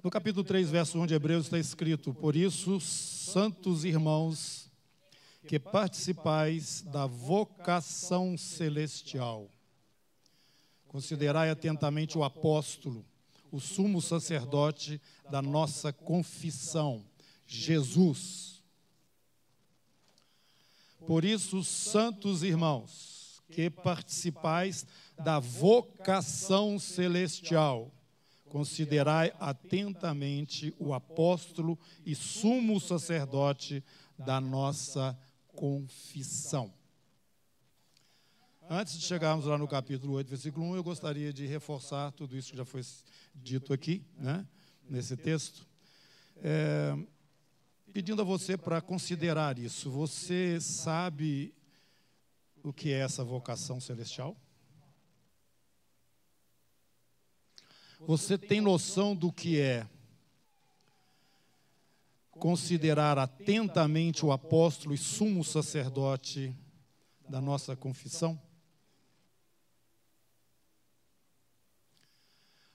No capítulo 3, verso 1 de Hebreus está escrito: Por isso, santos irmãos, que participais da vocação celestial, considerai atentamente o apóstolo, o sumo sacerdote da nossa confissão, Jesus. Por isso, santos irmãos, que participais da vocação celestial, considerai atentamente o apóstolo e sumo sacerdote da nossa confissão. Antes de chegarmos lá no capítulo 8, versículo 1, eu gostaria de reforçar tudo isso que já foi dito aqui, né, nesse texto, é, pedindo a você para considerar isso. Você sabe o que é essa vocação celestial? Você tem noção do que é considerar atentamente o apóstolo e sumo sacerdote da nossa confissão?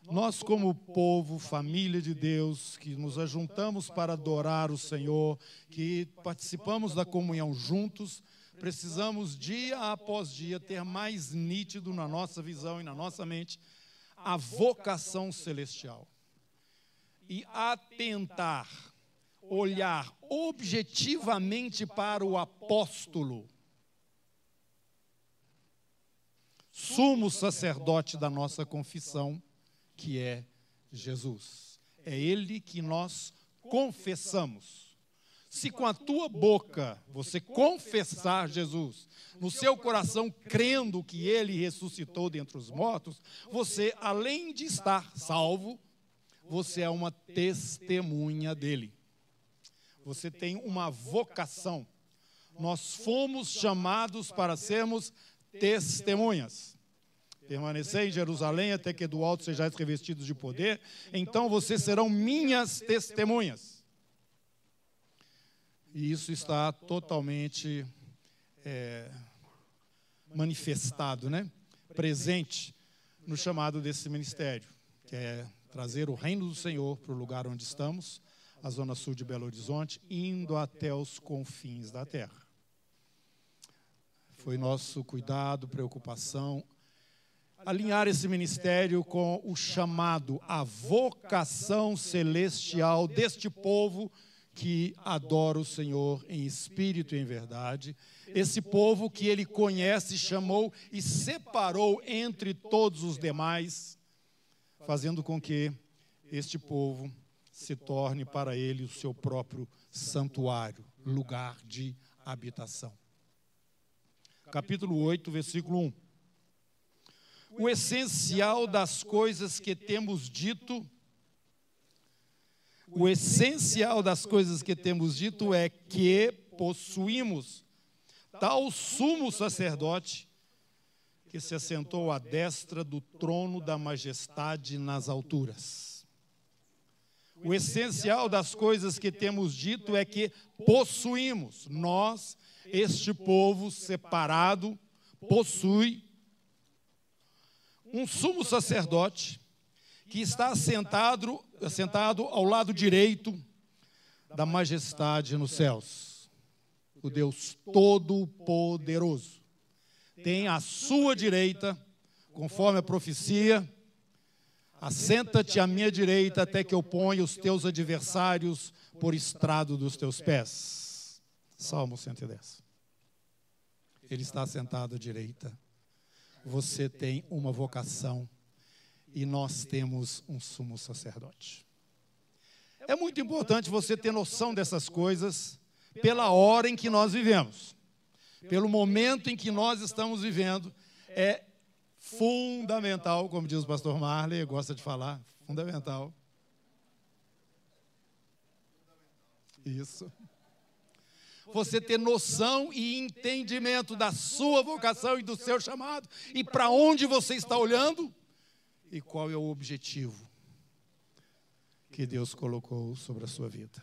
Nós, como povo, família de Deus, que nos ajuntamos para adorar o Senhor, que participamos da comunhão juntos, precisamos dia após dia ter mais nítido na nossa visão e na nossa mente a vocação celestial. E atentar, olhar objetivamente para o apóstolo, sumo sacerdote da nossa confissão que é Jesus. É Ele que nós confessamos. Se com a tua boca você confessar Jesus, no seu coração crendo que Ele ressuscitou dentre os mortos, você, além de estar salvo, você é uma testemunha dele. Você tem uma vocação. Nós fomos chamados para sermos testemunhas. Permanecer em Jerusalém até que do alto sejais revestidos de poder, então vocês serão minhas testemunhas. E isso está totalmente é, manifestado, né? presente no chamado desse ministério, que é trazer o reino do Senhor para o lugar onde estamos, a zona sul de Belo Horizonte, indo até os confins da terra. Foi nosso cuidado, preocupação, alinhar esse ministério com o chamado, a vocação celestial deste povo que adora o Senhor em espírito e em verdade. Esse povo que ele conhece, chamou e separou entre todos os demais, fazendo com que este povo se torne para ele o seu próprio santuário, lugar de habitação. Capítulo 8, versículo 1 o essencial das coisas que temos dito. O essencial das coisas que temos dito é que possuímos tal sumo sacerdote que se assentou à destra do trono da majestade nas alturas. O essencial das coisas que temos dito é que possuímos, nós, este povo separado, possui um sumo sacerdote que está assentado, assentado ao lado direito da majestade nos céus. O Deus Todo-Poderoso tem à sua direita, conforme a profecia, assenta-te à minha direita até que eu ponha os teus adversários por estrado dos teus pés. Salmo 110. Ele está assentado à direita você tem uma vocação e nós temos um sumo sacerdote. É muito importante você ter noção dessas coisas pela hora em que nós vivemos, pelo momento em que nós estamos vivendo. É fundamental, como diz o pastor Marley, gosta de falar, fundamental. Isso você ter noção e entendimento da sua vocação e do seu chamado, e para onde você está olhando, e qual é o objetivo que Deus colocou sobre a sua vida.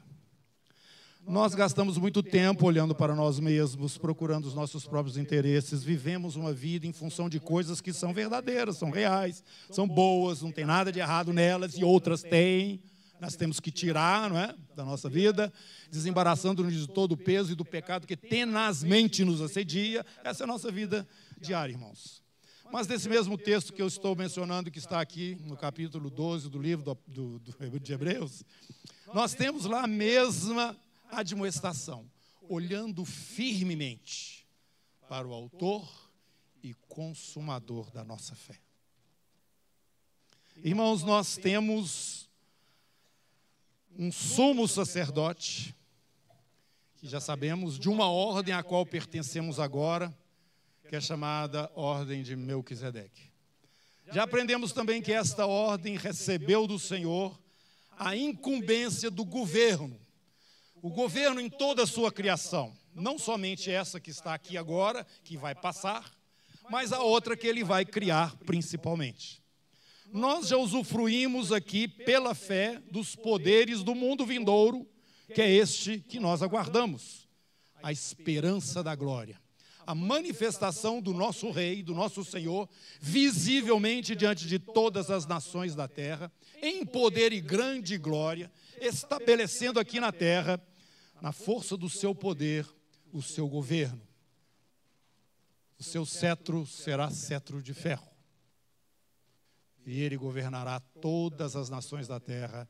Nós gastamos muito tempo olhando para nós mesmos, procurando os nossos próprios interesses, vivemos uma vida em função de coisas que são verdadeiras, são reais, são boas, não tem nada de errado nelas, e outras têm nós temos que tirar não é, da nossa vida, desembaraçando-nos de todo o peso e do pecado que tenazmente nos assedia. Essa é a nossa vida diária, irmãos. Mas nesse mesmo texto que eu estou mencionando, que está aqui no capítulo 12 do livro do, do, de Hebreus, nós temos lá a mesma admoestação, olhando firmemente para o Autor e Consumador da nossa fé. Irmãos, nós temos um sumo sacerdote, que já sabemos, de uma ordem à qual pertencemos agora, que é chamada Ordem de Melquisedeque. Já aprendemos também que esta ordem recebeu do Senhor a incumbência do governo, o governo em toda a sua criação, não somente essa que está aqui agora, que vai passar, mas a outra que ele vai criar principalmente nós já usufruímos aqui pela fé dos poderes do mundo vindouro, que é este que nós aguardamos a esperança da glória. A manifestação do nosso Rei, do nosso Senhor, visivelmente diante de todas as nações da terra, em poder e grande glória, estabelecendo aqui na terra, na força do seu poder, o seu governo. O seu cetro será cetro de ferro e ele governará todas as nações da terra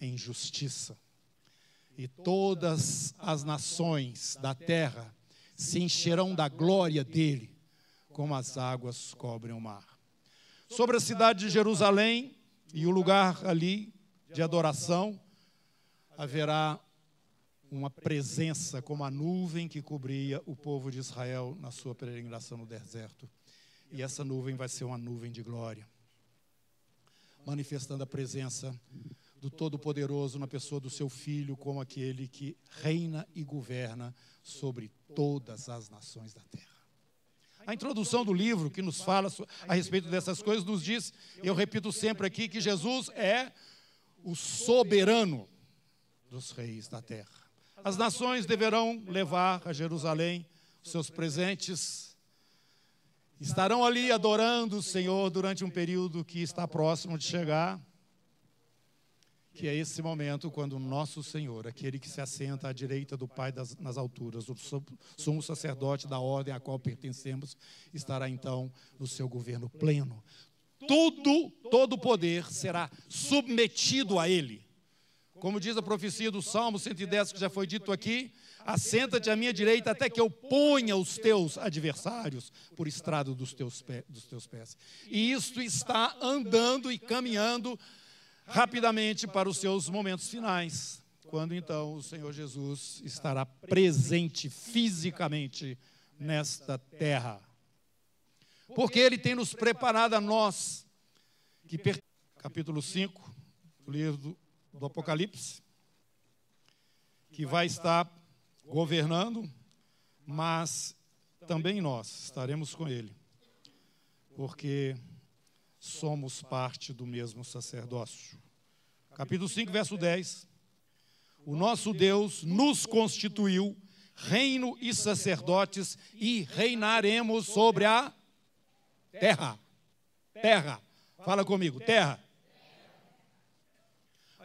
em justiça. E todas as nações da terra se encherão da glória dele, como as águas cobrem o mar. Sobre a cidade de Jerusalém e o lugar ali de adoração, haverá uma presença como a nuvem que cobria o povo de Israel na sua peregrinação no deserto. E essa nuvem vai ser uma nuvem de glória manifestando a presença do Todo-Poderoso na pessoa do seu Filho, como aquele que reina e governa sobre todas as nações da terra. A introdução do livro que nos fala a respeito dessas coisas nos diz, eu repito sempre aqui, que Jesus é o soberano dos reis da terra. As nações deverão levar a Jerusalém seus presentes estarão ali adorando o Senhor durante um período que está próximo de chegar, que é esse momento quando o nosso Senhor, aquele que se assenta à direita do Pai das, nas alturas, o sumo sacerdote da ordem à qual pertencemos, estará então no seu governo pleno. Tudo, todo o poder será submetido a Ele. Como diz a profecia do Salmo 110, que já foi dito aqui, Assenta-te à minha direita até que eu ponha os teus adversários por estrado dos teus pés. E isto está andando e caminhando rapidamente para os seus momentos finais, quando então o Senhor Jesus estará presente fisicamente nesta terra. Porque Ele tem nos preparado a nós, que capítulo 5 do livro do Apocalipse, que vai estar governando, mas também nós estaremos com Ele, porque somos parte do mesmo sacerdócio. Capítulo 5, verso 10. O nosso Deus nos constituiu reino e sacerdotes e reinaremos sobre a terra. Terra. Fala comigo, terra.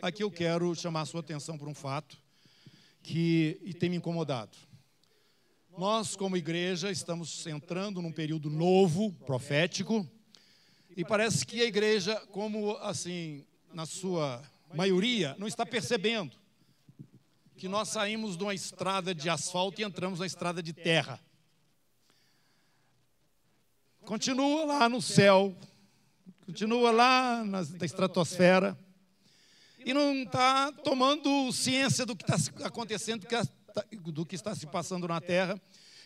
Aqui eu quero chamar a sua atenção para um fato que tem me incomodado. Nós, como igreja, estamos entrando num período novo, profético, e parece que a igreja, como assim, na sua maioria, não está percebendo que nós saímos de uma estrada de asfalto e entramos na estrada de terra. Continua lá no céu, continua lá na estratosfera, e não está tomando ciência do que está acontecendo, do que está se passando na Terra,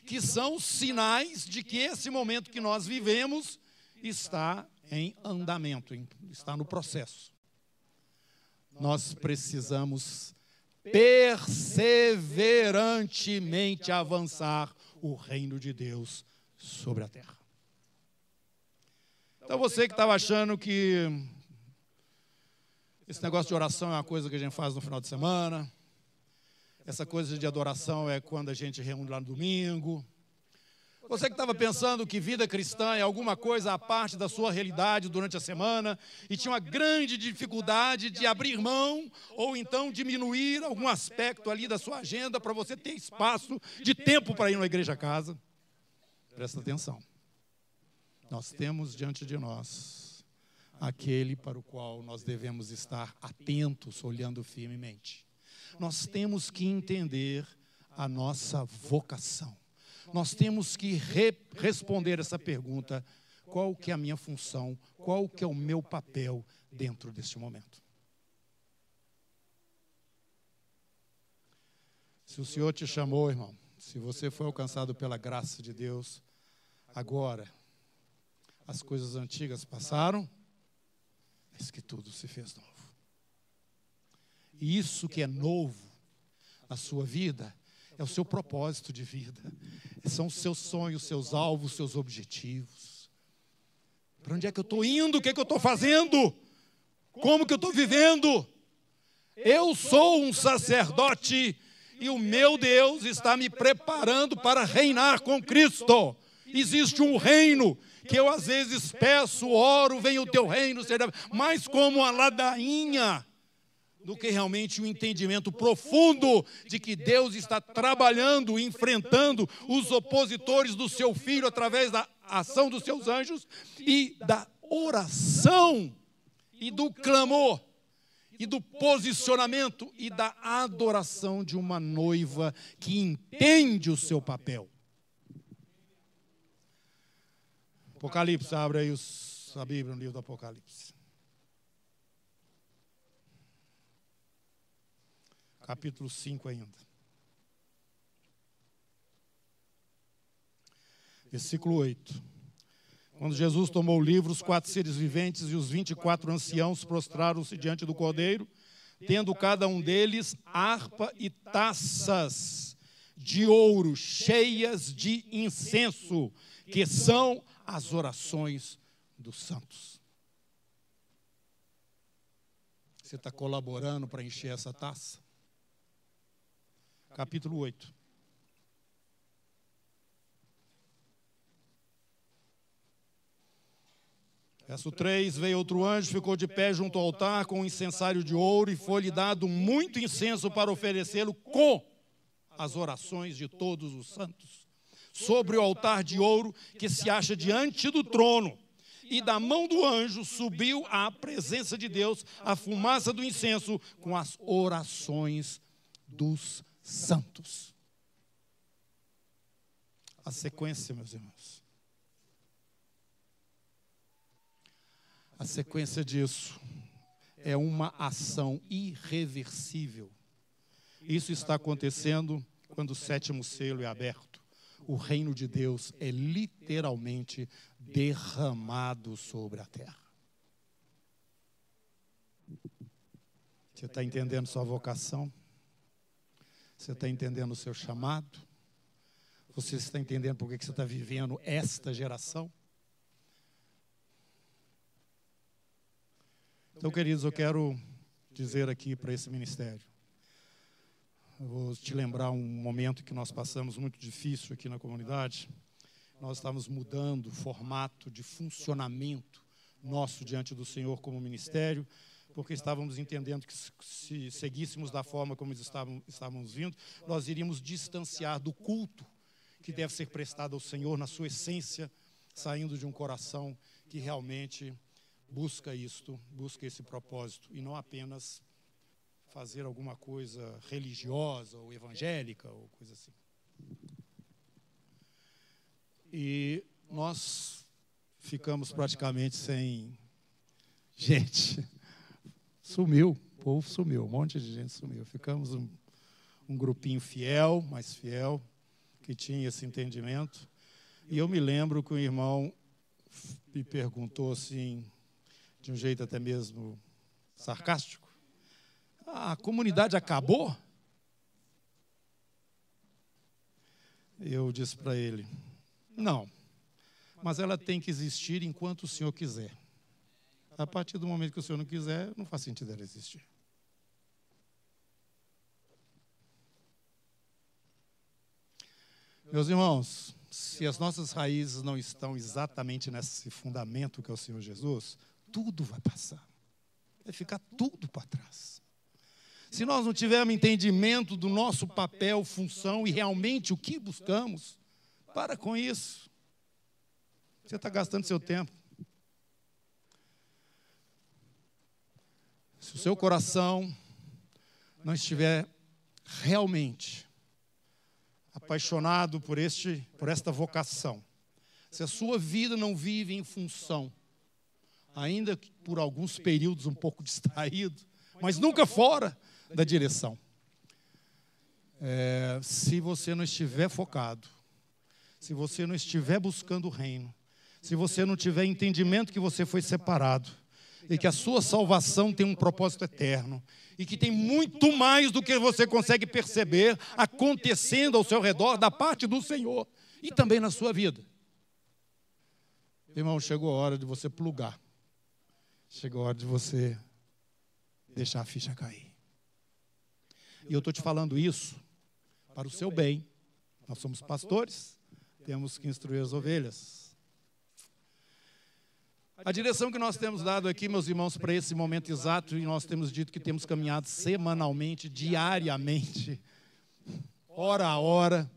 que são sinais de que esse momento que nós vivemos está em andamento, está no processo. Nós precisamos perseverantemente avançar o reino de Deus sobre a terra. Então você que estava achando que esse negócio de oração é uma coisa que a gente faz no final de semana. Essa coisa de adoração é quando a gente reúne lá no domingo. Você que estava pensando que vida cristã é alguma coisa à parte da sua realidade durante a semana e tinha uma grande dificuldade de abrir mão ou então diminuir algum aspecto ali da sua agenda para você ter espaço de tempo para ir na igreja casa, presta atenção. Nós temos diante de nós aquele para o qual nós devemos estar atentos, olhando firmemente. Nós temos que entender a nossa vocação nós temos que re responder essa pergunta: qual que é a minha função, qual que é o meu papel dentro deste momento? Se o Senhor te chamou, irmão, se você foi alcançado pela graça de Deus, agora as coisas antigas passaram, eis que tudo se fez novo. E isso que é novo na sua vida é o seu propósito de vida, são os seus sonhos, seus alvos, seus objetivos. Para onde é que eu estou indo? O que é que eu estou fazendo? Como que eu estou vivendo? Eu sou um sacerdote e o meu Deus está me preparando para reinar com Cristo. Existe um reino que eu às vezes peço, oro, vem o teu reino, mas como a ladainha do que realmente um entendimento profundo de que Deus está trabalhando, enfrentando os opositores do seu filho através da ação dos seus anjos e da oração e do clamor e do posicionamento e da adoração de uma noiva que entende o seu papel. Apocalipse, abre aí os, a Bíblia no livro do Apocalipse. Capítulo 5 ainda. Versículo 8. Quando Jesus tomou o livro, os quatro seres viventes e os vinte e quatro anciãos prostraram-se diante do cordeiro, tendo cada um deles harpa e taças de ouro cheias de incenso, que são as orações dos santos. Você está colaborando para encher essa taça? Capítulo 8. Verso 3: Veio outro anjo, ficou de pé junto ao altar com um incensário de ouro, e foi-lhe dado muito incenso para oferecê-lo com as orações de todos os santos, sobre o altar de ouro que se acha diante do trono. E da mão do anjo subiu à presença de Deus a fumaça do incenso com as orações dos santos. A sequência, meus irmãos. A sequência disso é uma ação irreversível. Isso está acontecendo quando o sétimo selo é aberto. O reino de Deus é literalmente derramado sobre a terra. Você está entendendo sua vocação? Você está entendendo o seu chamado? Você está entendendo por que você está vivendo esta geração? Então, queridos, eu quero dizer aqui para esse ministério. Eu vou te lembrar um momento que nós passamos muito difícil aqui na comunidade. Nós estávamos mudando o formato de funcionamento nosso diante do Senhor como ministério porque estávamos entendendo que se seguíssemos da forma como estávamos, estávamos vindo, nós iríamos distanciar do culto que deve ser prestado ao Senhor na sua essência, saindo de um coração que realmente busca isto, busca esse propósito, e não apenas fazer alguma coisa religiosa ou evangélica ou coisa assim. E nós ficamos praticamente sem gente sumiu, o povo sumiu, um monte de gente sumiu. Ficamos um, um grupinho fiel, mais fiel, que tinha esse entendimento. E eu me lembro que o irmão me perguntou assim, de um jeito até mesmo sarcástico: ah, a comunidade acabou? Eu disse para ele: não, mas ela tem que existir enquanto o senhor quiser. A partir do momento que o Senhor não quiser, não faz sentido ela existir. Meus irmãos, se as nossas raízes não estão exatamente nesse fundamento que é o Senhor Jesus, tudo vai passar. Vai ficar tudo para trás. Se nós não tivermos entendimento do nosso papel, função e realmente o que buscamos, para com isso. Você está gastando seu tempo. Se o seu coração não estiver realmente apaixonado por este, por esta vocação, se a sua vida não vive em função, ainda por alguns períodos um pouco distraído, mas nunca fora da direção. É, se você não estiver focado, se você não estiver buscando o reino, se você não tiver entendimento que você foi separado e que a sua salvação tem um propósito eterno e que tem muito mais do que você consegue perceber acontecendo ao seu redor da parte do Senhor e também na sua vida. Irmão, chegou a hora de você plugar. Chegou a hora de você deixar a ficha cair. E eu estou te falando isso para o seu bem. Nós somos pastores, temos que instruir as ovelhas. A direção que nós temos dado aqui, meus irmãos, para esse momento exato, e nós temos dito que temos caminhado semanalmente, diariamente, hora a hora,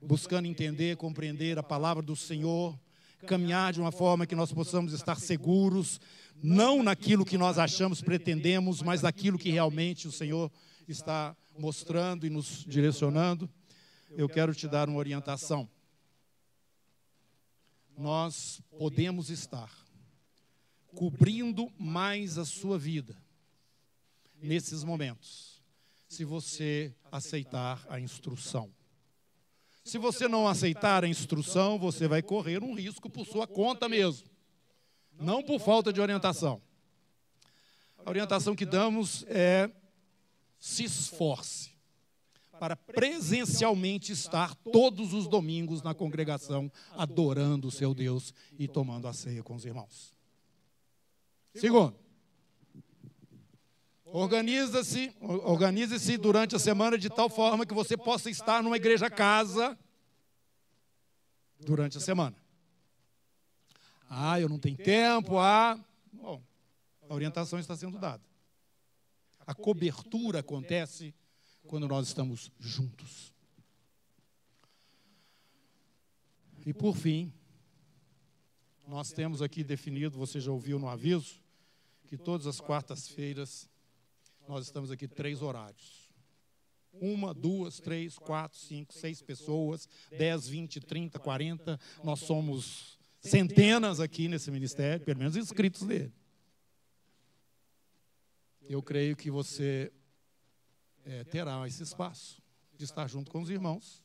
buscando entender, compreender a palavra do Senhor, caminhar de uma forma que nós possamos estar seguros, não naquilo que nós achamos, pretendemos, mas naquilo que realmente o Senhor está mostrando e nos direcionando. Eu quero te dar uma orientação. Nós podemos estar cobrindo mais a sua vida nesses momentos, se você aceitar a instrução. Se você não aceitar a instrução, você vai correr um risco por sua conta mesmo, não por falta de orientação. A orientação que damos é se esforce para presencialmente estar todos os domingos na congregação, adorando o seu Deus e tomando a ceia com os irmãos. Segundo, Organiza-se, organize-se durante a semana de tal forma que você possa estar numa igreja casa durante a semana. Ah, eu não tenho tempo, ah, bom, a orientação está sendo dada. A cobertura acontece quando nós estamos juntos. E por fim, nós temos aqui definido, você já ouviu no aviso, que todas as quartas-feiras nós estamos aqui três horários. Uma, duas, três, quatro, cinco, seis pessoas, dez, vinte, trinta, quarenta. Nós somos centenas aqui nesse ministério, pelo menos inscritos nele. Eu creio que você é, terá esse espaço de estar junto com os irmãos.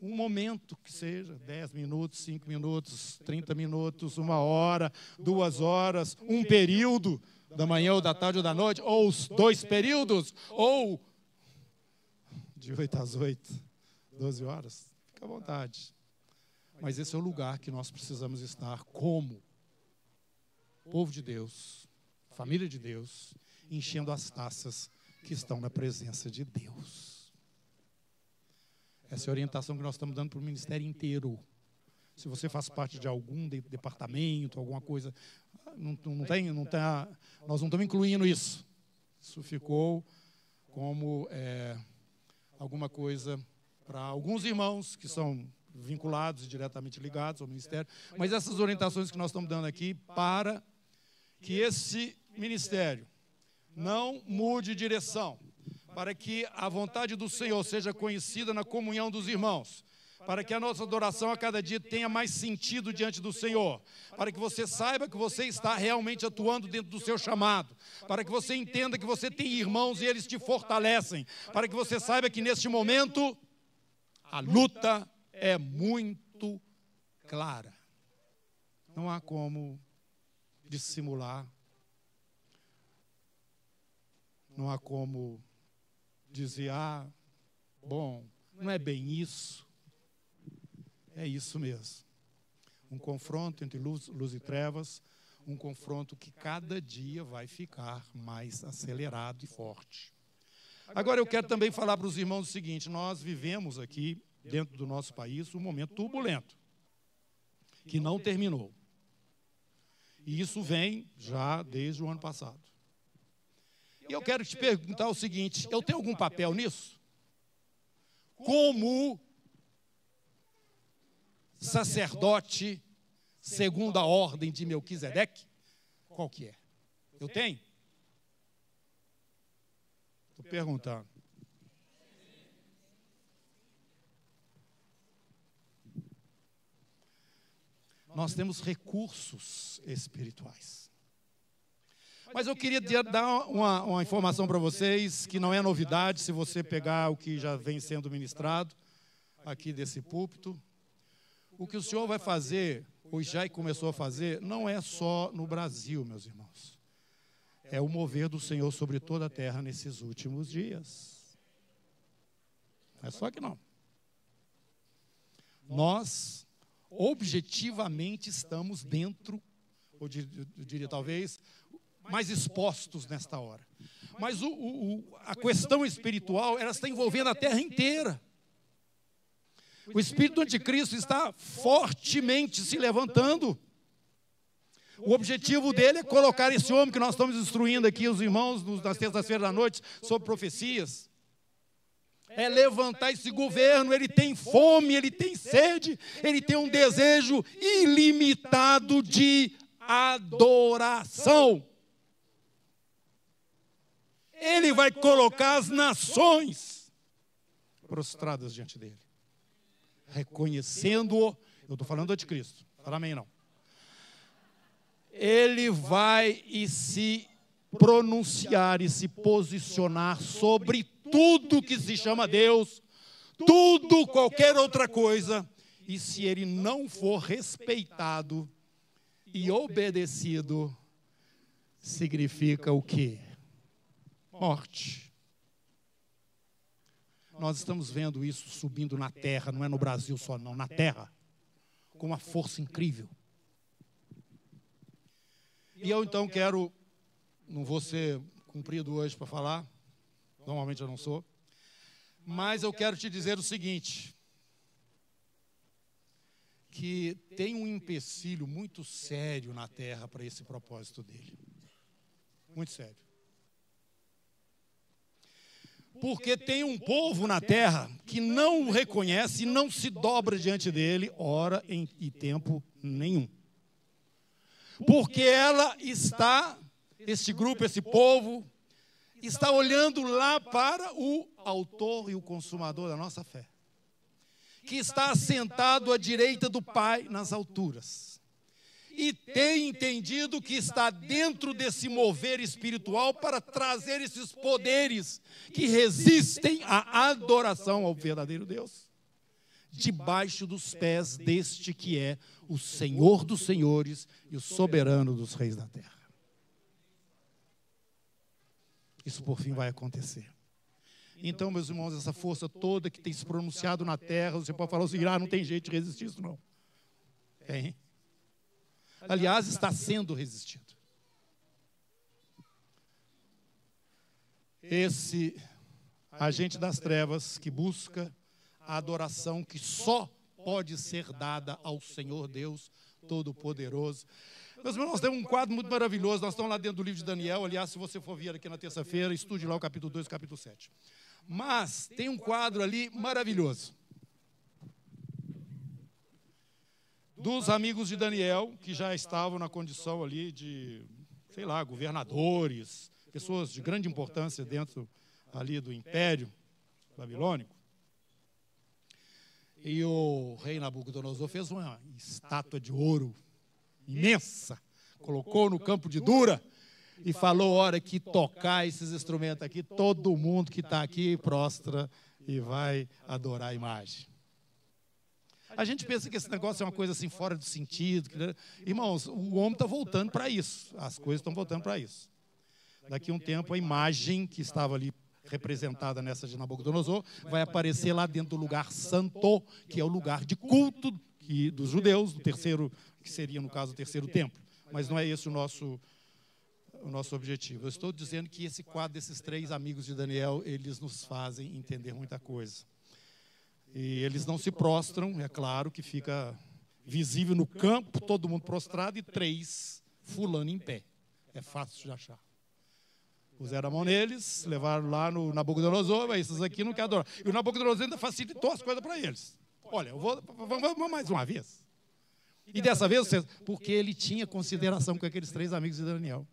Um momento que seja, dez minutos, cinco minutos, trinta minutos, uma hora, duas horas, um período da manhã ou da tarde ou da noite, ou os dois períodos, ou de 8 às 8, 12 horas. Fica à vontade. Mas esse é o lugar que nós precisamos estar como povo de Deus, família de Deus, enchendo as taças que estão na presença de Deus. Essa é a orientação que nós estamos dando para o ministério inteiro. Se você faz parte de algum departamento, alguma coisa, não, não tem, não tá, nós não estamos incluindo isso. Isso ficou como é, alguma coisa para alguns irmãos que são vinculados e diretamente ligados ao ministério, mas essas orientações que nós estamos dando aqui para que esse ministério não mude direção, para que a vontade do Senhor seja conhecida na comunhão dos irmãos, para que a nossa adoração a cada dia tenha mais sentido diante do Senhor, para que você saiba que você está realmente atuando dentro do seu chamado, para que você entenda que você tem irmãos e eles te fortalecem, para que você saiba que neste momento a luta é muito clara. Não há como dissimular, não há como dizer, ah, bom, não é bem isso. É isso mesmo. Um confronto entre luz, luz e trevas, um confronto que cada dia vai ficar mais acelerado e forte. Agora eu quero também falar para os irmãos o seguinte: nós vivemos aqui, dentro do nosso país um momento turbulento, que não terminou. E isso vem já desde o ano passado. E eu quero te perguntar o seguinte: eu tenho algum papel nisso? Como sacerdote segundo a ordem de Melquisedeque? Qual que é? Eu tenho? Estou perguntando. Nós temos recursos espirituais. Mas eu queria dar uma, uma informação para vocês que não é novidade se você pegar o que já vem sendo ministrado aqui desse púlpito. O que o Senhor vai fazer, ou já começou a fazer, não é só no Brasil, meus irmãos. É o mover do Senhor sobre toda a terra nesses últimos dias. É só que não. Nós, objetivamente, estamos dentro, ou eu diria talvez, mais expostos nesta hora. Mas o, o, a questão espiritual, ela está envolvendo a terra inteira. O espírito do anticristo está fortemente se levantando. O objetivo dele é colocar esse homem que nós estamos instruindo aqui, os irmãos, nas terças-feiras da noite, sobre profecias. É levantar esse governo, ele tem fome, ele tem sede, ele tem um desejo ilimitado de adoração. Ele vai colocar as nações prostradas diante dele, reconhecendo-o. Eu estou falando de Cristo, fala amém não. Ele vai e se pronunciar e se posicionar sobre tudo que se chama Deus, tudo, qualquer outra coisa, e se ele não for respeitado e obedecido, significa o quê? Morte. Nós estamos vendo isso subindo na terra, não é no Brasil só, não, na terra, com uma força incrível. E eu então quero, não vou ser cumprido hoje para falar, normalmente eu não sou, mas eu quero te dizer o seguinte: que tem um empecilho muito sério na terra para esse propósito dele. Muito sério. Porque tem um povo na terra que não o reconhece e não se dobra diante dele, hora em, e tempo nenhum. Porque ela está, este grupo, esse povo, está olhando lá para o autor e o consumador da nossa fé, que está assentado à direita do Pai nas alturas e tem entendido que está dentro desse mover espiritual para trazer esses poderes que resistem à adoração ao verdadeiro Deus, debaixo dos pés deste que é o Senhor dos senhores e o soberano dos reis da terra. Isso por fim vai acontecer. Então, meus irmãos, essa força toda que tem se pronunciado na terra, você pode falar assim: ah, não tem jeito de resistir isso, não. Tem. Aliás, está sendo resistido. Esse agente das trevas que busca a adoração que só pode ser dada ao Senhor Deus Todo-Poderoso. Meus irmãos, nós temos um quadro muito maravilhoso. Nós estamos lá dentro do livro de Daniel. Aliás, se você for vir aqui na terça-feira, estude lá o capítulo 2 e o capítulo 7. Mas tem um quadro ali maravilhoso. Dos amigos de Daniel, que já estavam na condição ali de, sei lá, governadores, pessoas de grande importância dentro ali do império babilônico. E o rei Nabucodonosor fez uma estátua de ouro imensa, colocou no campo de Dura e falou: hora que tocar esses instrumentos aqui, todo mundo que está aqui prostra e vai adorar a imagem. A gente pensa que esse negócio é uma coisa assim fora do sentido. Né? Irmãos, o homem está voltando para isso. As coisas estão voltando para isso. Daqui a um tempo, a imagem que estava ali representada nessa de Nabucodonosor vai aparecer lá dentro do lugar santo, que é o lugar de culto que, dos judeus, do terceiro, que seria, no caso, o terceiro templo. Mas não é esse o nosso, o nosso objetivo. Eu estou dizendo que esse quadro desses três amigos de Daniel, eles nos fazem entender muita coisa. E eles não se prostram, é claro que fica visível no campo, todo mundo prostrado e três fulano em pé. É fácil de achar. Puseram a mão neles, levaram lá no Nabucodonosor, esses aqui não querem adorar. E o Nabucodonosor ainda facilitou as coisas para eles. Olha, vou, vamos mais uma vez. E dessa vez, porque ele tinha consideração com aqueles três amigos de Daniel.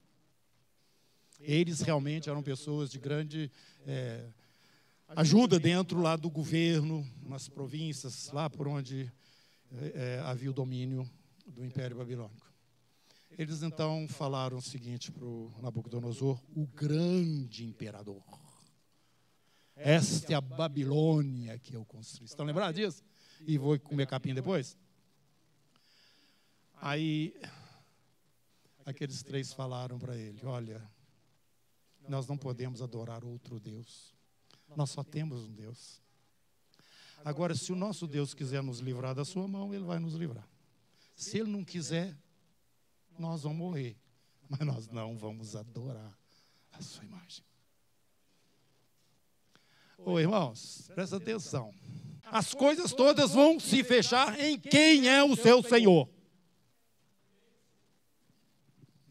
Eles realmente eram pessoas de grande é, ajuda dentro lá do governo, nas províncias, lá por onde é, havia o domínio do Império Babilônico. Eles então falaram o seguinte para o Nabucodonosor, o grande imperador. Esta é a Babilônia que eu construí. Estão lembrados disso? E vou comer capim depois? Aí, aqueles três falaram para ele: Olha, nós não podemos adorar outro Deus. Nós só temos um Deus. Agora, se o nosso Deus quiser nos livrar da sua mão, ele vai nos livrar. Se ele não quiser, nós vamos morrer, mas nós não vamos adorar a sua imagem. Ô irmãos, presta atenção. As coisas todas vão se fechar em quem é o seu Senhor.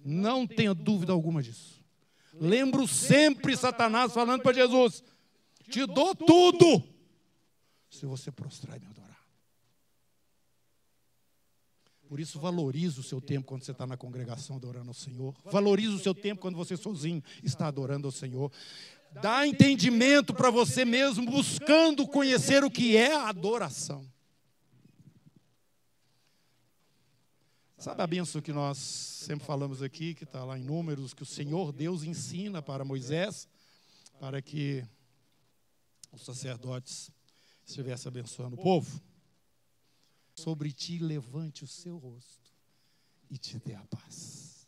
Não tenha dúvida alguma disso. Lembro sempre Satanás falando para Jesus: Te dou tudo se você prostrar e me adorar. Por isso, valorize o seu tempo quando você está na congregação adorando ao Senhor. Valorize o seu tempo quando você sozinho está adorando ao Senhor. Dá entendimento para você mesmo, buscando conhecer o que é a adoração. Sabe a benção que nós sempre falamos aqui, que está lá em Números, que o Senhor Deus ensina para Moisés, para que os sacerdotes estivessem abençoando o povo? sobre ti levante o seu rosto e te dê a paz.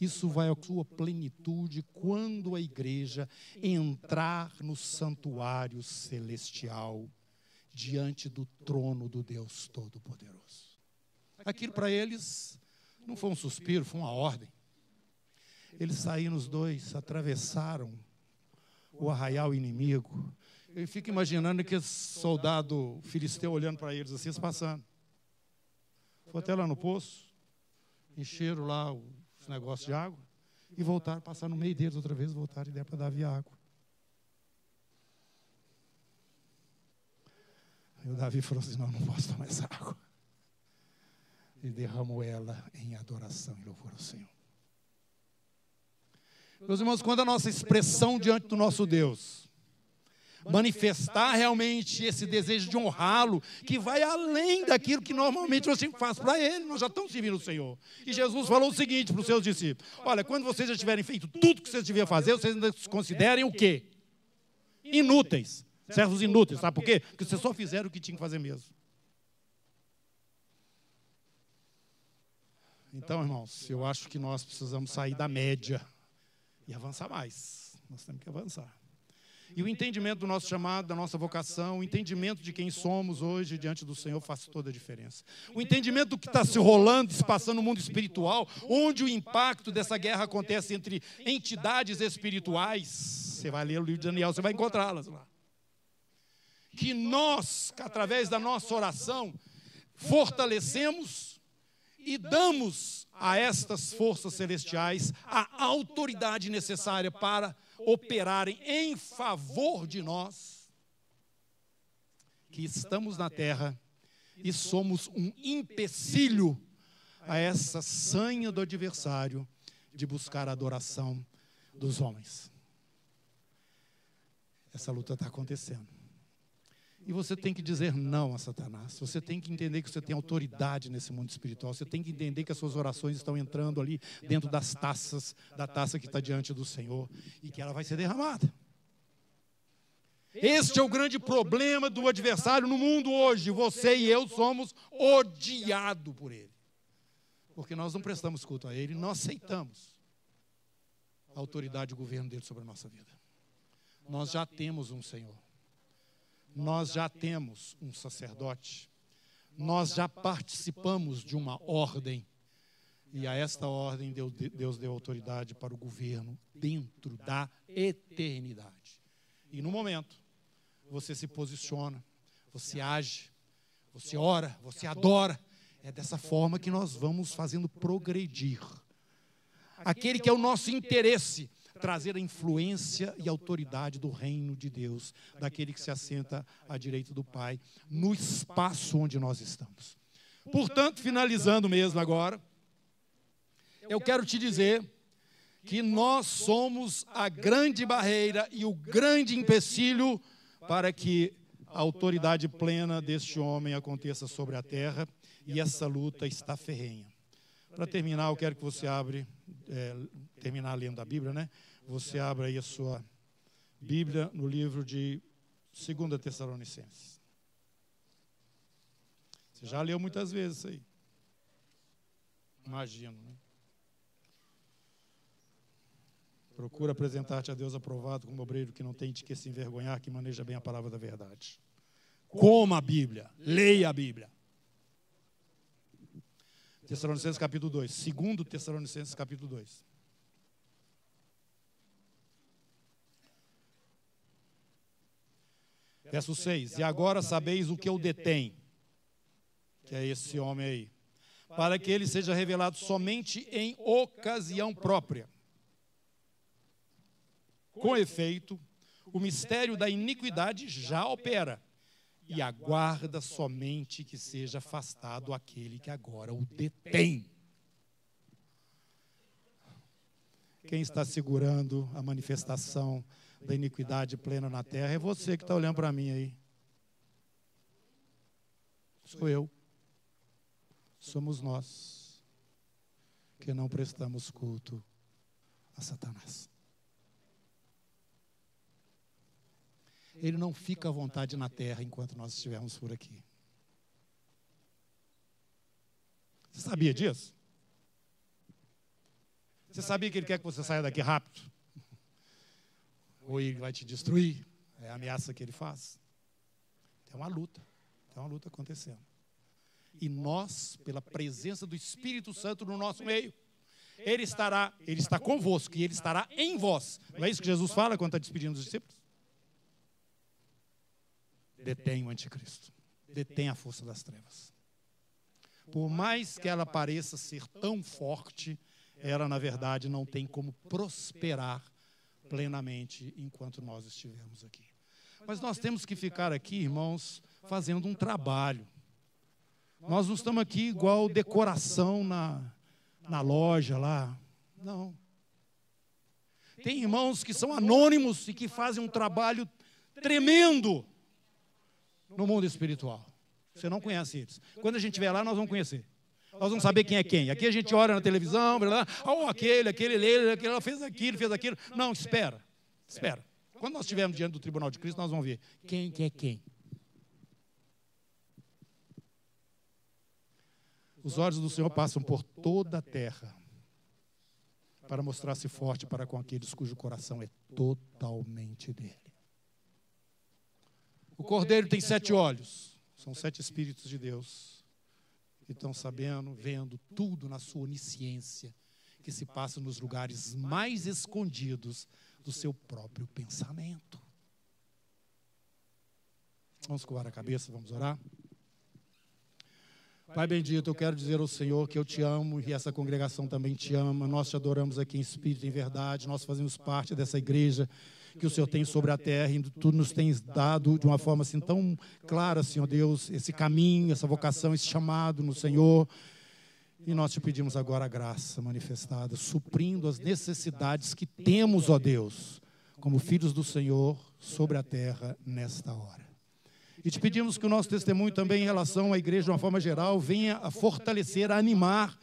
Isso vai à sua plenitude quando a igreja entrar no santuário celestial, diante do trono do Deus Todo-Poderoso. Aquilo para eles não foi um suspiro, foi uma ordem. Eles saíram os dois, atravessaram o arraial inimigo, eu fico imaginando que esse soldado filisteu olhando para eles assim, passando. Foi até lá no poço, encheram lá os negócios de água e voltaram, passaram no meio deles outra vez, voltaram e deram para Davi água. E o Davi falou assim: Não, não posso tomar essa água. E derramou ela em adoração e louvor ao Senhor. Meus irmãos, quando a nossa expressão diante do nosso Deus manifestar realmente esse desejo de honrá-lo, que vai além daquilo que normalmente você faz para ele. Nós já estamos servindo o Senhor. E Jesus falou o seguinte para os seus discípulos: Olha, quando vocês já tiverem feito tudo que vocês deviam fazer, vocês ainda se considerem o quê? Inúteis. Servos inúteis. Sabe por quê? Porque vocês só fizeram o que tinham que fazer mesmo. Então, irmãos, eu acho que nós precisamos sair da média e avançar mais. Nós temos que avançar. E o entendimento do nosso chamado, da nossa vocação, o entendimento de quem somos hoje diante do Senhor faz toda a diferença. O entendimento do que está se rolando, se passando no mundo espiritual, onde o impacto dessa guerra acontece entre entidades espirituais. Você vai ler o livro de Daniel, você vai encontrá-las lá. Que nós, através da nossa oração, fortalecemos e damos a estas forças celestiais a autoridade necessária para operarem em favor de nós, que estamos na terra e somos um empecilho a essa sanha do adversário de buscar a adoração dos homens. Essa luta está acontecendo. E você tem que dizer não a Satanás. Você tem que entender que você tem autoridade nesse mundo espiritual. Você tem que entender que as suas orações estão entrando ali dentro das taças, da taça que está diante do Senhor e que ela vai ser derramada. Este é o grande problema do adversário no mundo hoje. Você e eu somos odiados por ele. Porque nós não prestamos culto a ele, não aceitamos a autoridade e o governo dele sobre a nossa vida. Nós já temos um Senhor nós já temos um sacerdote, nós já participamos de uma ordem, e a esta ordem Deus deu autoridade para o governo dentro da eternidade. E no momento, você se posiciona, você age, você ora, você adora. É dessa forma que nós vamos fazendo progredir. Aquele que é o nosso interesse, trazer a influência e autoridade do reino de Deus, daquele que se assenta à direita do Pai, no espaço onde nós estamos. Portanto, finalizando mesmo agora, eu quero te dizer que nós somos a grande barreira e o grande empecilho para que a autoridade plena deste homem aconteça sobre a terra e essa luta está ferrenha. Para terminar, eu quero que você abre, é, terminar lendo a Bíblia, né? Você abra aí a sua Bíblia no livro de 2 Tessalonicenses. Você já leu muitas vezes isso aí. Imagino, né? Procura apresentar-te a Deus aprovado como obreiro que não tem de que se envergonhar, que maneja bem a palavra da verdade. Coma a Bíblia, leia a Bíblia. Tessalonicenses capítulo 2. Segundo Tessalonicenses capítulo 2. Verso 6. E agora sabeis o que eu detém, que é esse homem aí, para que ele seja revelado somente em ocasião própria com efeito, o mistério da iniquidade já opera e aguarda somente que seja afastado aquele que agora o detém. Quem está segurando a manifestação da iniquidade plena na terra é você que está olhando para mim aí. Sou eu. Somos nós que não prestamos culto a Satanás. Ele não fica à vontade na terra enquanto nós estivermos por aqui. Você sabia disso? Você sabia que ele quer que você saia daqui rápido? Ou ele vai te destruir? É a ameaça que ele faz. Tem uma luta. Tem uma luta acontecendo. E nós, pela presença do Espírito Santo no nosso meio, ele estará, ele está convosco e ele estará em vós. Não é isso que Jesus fala quando está despedindo os discípulos? Detém o anticristo, detém a força das trevas. Por mais que ela pareça ser tão forte, ela na verdade não tem como prosperar plenamente enquanto nós estivermos aqui. Mas nós temos que ficar aqui, irmãos, fazendo um trabalho. Nós não estamos aqui igual decoração na, na loja lá. Não. Tem irmãos que são anônimos e que fazem um trabalho tremendo no mundo espiritual. Você não conhece eles. Quando a gente estiver lá, nós vamos conhecer. Nós vamos saber quem é quem. Aqui a gente olha na televisão, blá, blá, oh, aquele, aquele, ele, aquele, ela fez aquilo, fez aquilo. Não, espera, espera. Quando nós estivermos diante do tribunal de Cristo, nós vamos ver quem que é quem. Os olhos do Senhor passam por toda a terra para mostrar-se forte para com aqueles cujo coração é totalmente dele. O cordeiro tem sete olhos, são sete espíritos de Deus que estão sabendo, vendo tudo na sua onisciência, que se passa nos lugares mais escondidos do seu próprio pensamento. Vamos coar a cabeça, vamos orar? Pai bendito, eu quero dizer ao Senhor que eu te amo e essa congregação também te ama. Nós te adoramos aqui em espírito e em verdade. Nós fazemos parte dessa igreja que o Senhor tem sobre a terra e tu nos tens dado de uma forma assim tão clara, Senhor Deus, esse caminho, essa vocação, esse chamado no Senhor. E nós te pedimos agora a graça manifestada, suprindo as necessidades que temos, ó Deus, como filhos do Senhor sobre a terra nesta hora. E te pedimos que o nosso testemunho também em relação à igreja de uma forma geral venha a fortalecer, a animar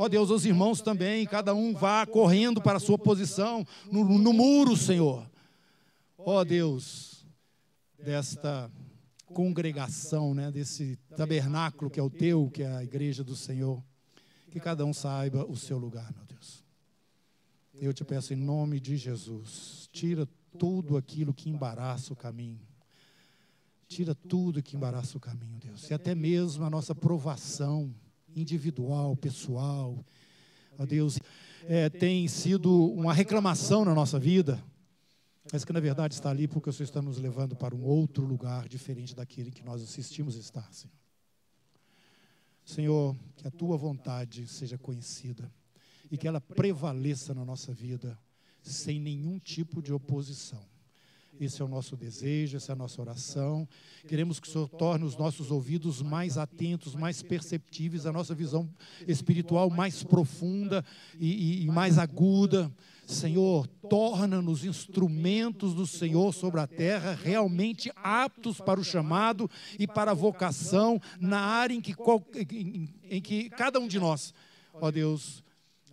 Ó Deus, os irmãos também, cada um vá correndo para a sua posição no, no muro, Senhor ó Deus, desta congregação, né, desse tabernáculo que é o teu, que é a igreja do Senhor, que cada um saiba o seu lugar, meu Deus. Eu te peço em nome de Jesus, tira tudo aquilo que embaraça o caminho. Tira tudo que embaraça o caminho, Deus. E até mesmo a nossa provação individual, pessoal. Ó Deus, é, tem sido uma reclamação na nossa vida mas que na verdade está ali porque o Senhor está nos levando para um outro lugar diferente daquele que nós assistimos estar, Senhor. Senhor, que a tua vontade seja conhecida e que ela prevaleça na nossa vida sem nenhum tipo de oposição. Esse é o nosso desejo, essa é a nossa oração. Queremos que o Senhor torne os nossos ouvidos mais atentos, mais perceptíveis, a nossa visão espiritual mais profunda e, e, e mais aguda. Senhor, torna-nos instrumentos do Senhor sobre a terra, realmente aptos para o chamado e para a vocação na área em que, em, em que cada um de nós, ó Deus,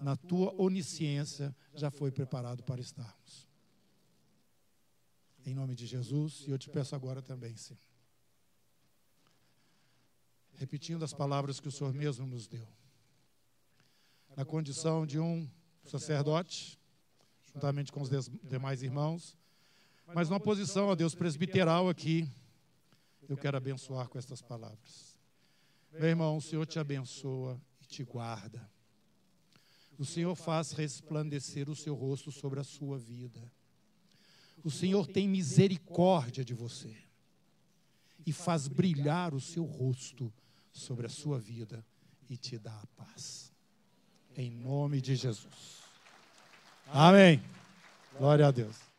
na tua onisciência, já foi preparado para estarmos. Em nome de Jesus, e eu te peço agora também, Senhor. Repetindo as palavras que o Senhor mesmo nos deu. Na condição de um sacerdote, juntamente com os demais irmãos. Mas numa posição, ó Deus, presbiteral aqui, eu quero abençoar com estas palavras. Meu irmão, o Senhor te abençoa e te guarda. O Senhor faz resplandecer o seu rosto sobre a sua vida. O Senhor tem misericórdia de você e faz brilhar o seu rosto sobre a sua vida e te dá a paz. Em nome de Jesus. Amém. Glória a Deus.